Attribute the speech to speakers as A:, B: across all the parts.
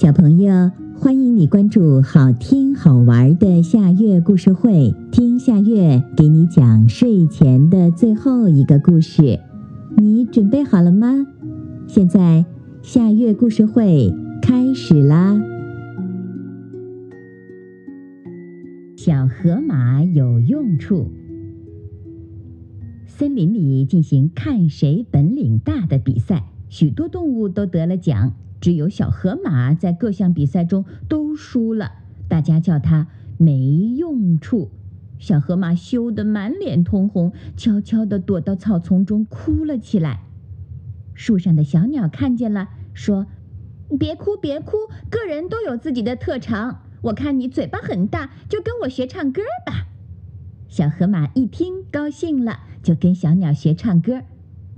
A: 小朋友，欢迎你关注好听好玩的夏月故事会，听夏月给你讲睡前的最后一个故事。你准备好了吗？现在夏月故事会开始啦！小河马有用处。森林里进行看谁本领大的比赛，许多动物都得了奖。只有小河马在各项比赛中都输了，大家叫它没用处。小河马羞得满脸通红，悄悄地躲到草丛中哭了起来。树上的小鸟看见了，说：“别哭，别哭，个人都有自己的特长。我看你嘴巴很大，就跟我学唱歌吧。”小河马一听，高兴了，就跟小鸟学唱歌。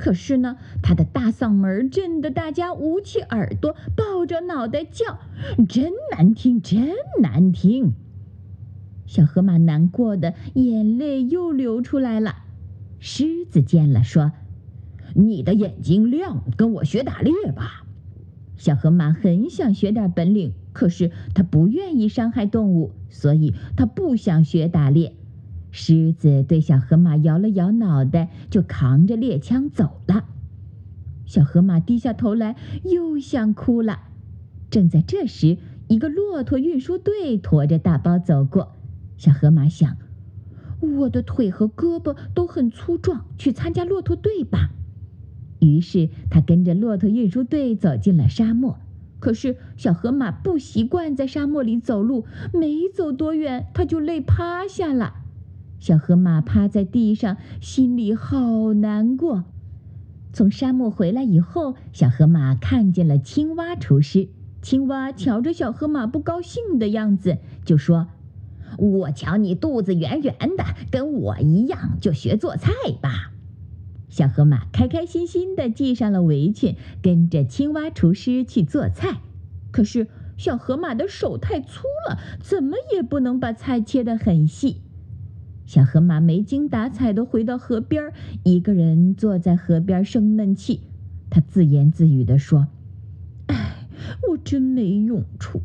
A: 可是呢，他的大嗓门震得大家捂起耳朵，抱着脑袋叫，真难听，真难听。小河马难过的眼泪又流出来了。狮子见了，说：“你的眼睛亮，跟我学打猎吧。”小河马很想学点本领，可是他不愿意伤害动物，所以他不想学打猎。狮子对小河马摇了摇脑袋，就扛着猎枪走了。小河马低下头来，又想哭了。正在这时，一个骆驼运输队驮着大包走过。小河马想：我的腿和胳膊都很粗壮，去参加骆驼队吧。于是他跟着骆驼运输队走进了沙漠。可是小河马不习惯在沙漠里走路，没走多远，他就累趴下了。小河马趴在地上，心里好难过。从沙漠回来以后，小河马看见了青蛙厨师。青蛙瞧着小河马不高兴的样子，就说：“我瞧你肚子圆圆的，跟我一样，就学做菜吧。”小河马开开心心地系上了围裙，跟着青蛙厨师去做菜。可是小河马的手太粗了，怎么也不能把菜切得很细。小河马没精打采地回到河边，一个人坐在河边生闷气。他自言自语地说：“哎，我真没用处。”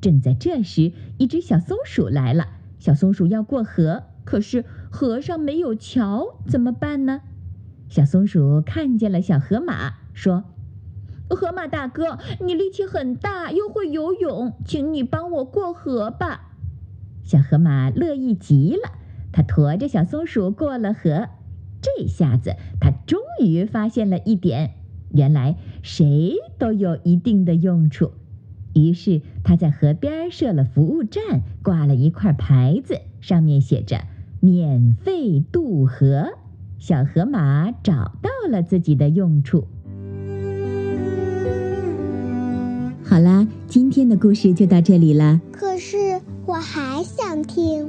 A: 正在这时，一只小松鼠来了。小松鼠要过河，可是河上没有桥，怎么办呢？小松鼠看见了小河马，说：“河马大哥，你力气很大，又会游泳，请你帮我过河吧。”小河马乐意极了。他驮着小松鼠过了河，这下子他终于发现了一点：原来谁都有一定的用处。于是他在河边设了服务站，挂了一块牌子，上面写着“免费渡河”。小河马找到了自己的用处。好啦，今天的故事就到这里了。
B: 可是我还想听。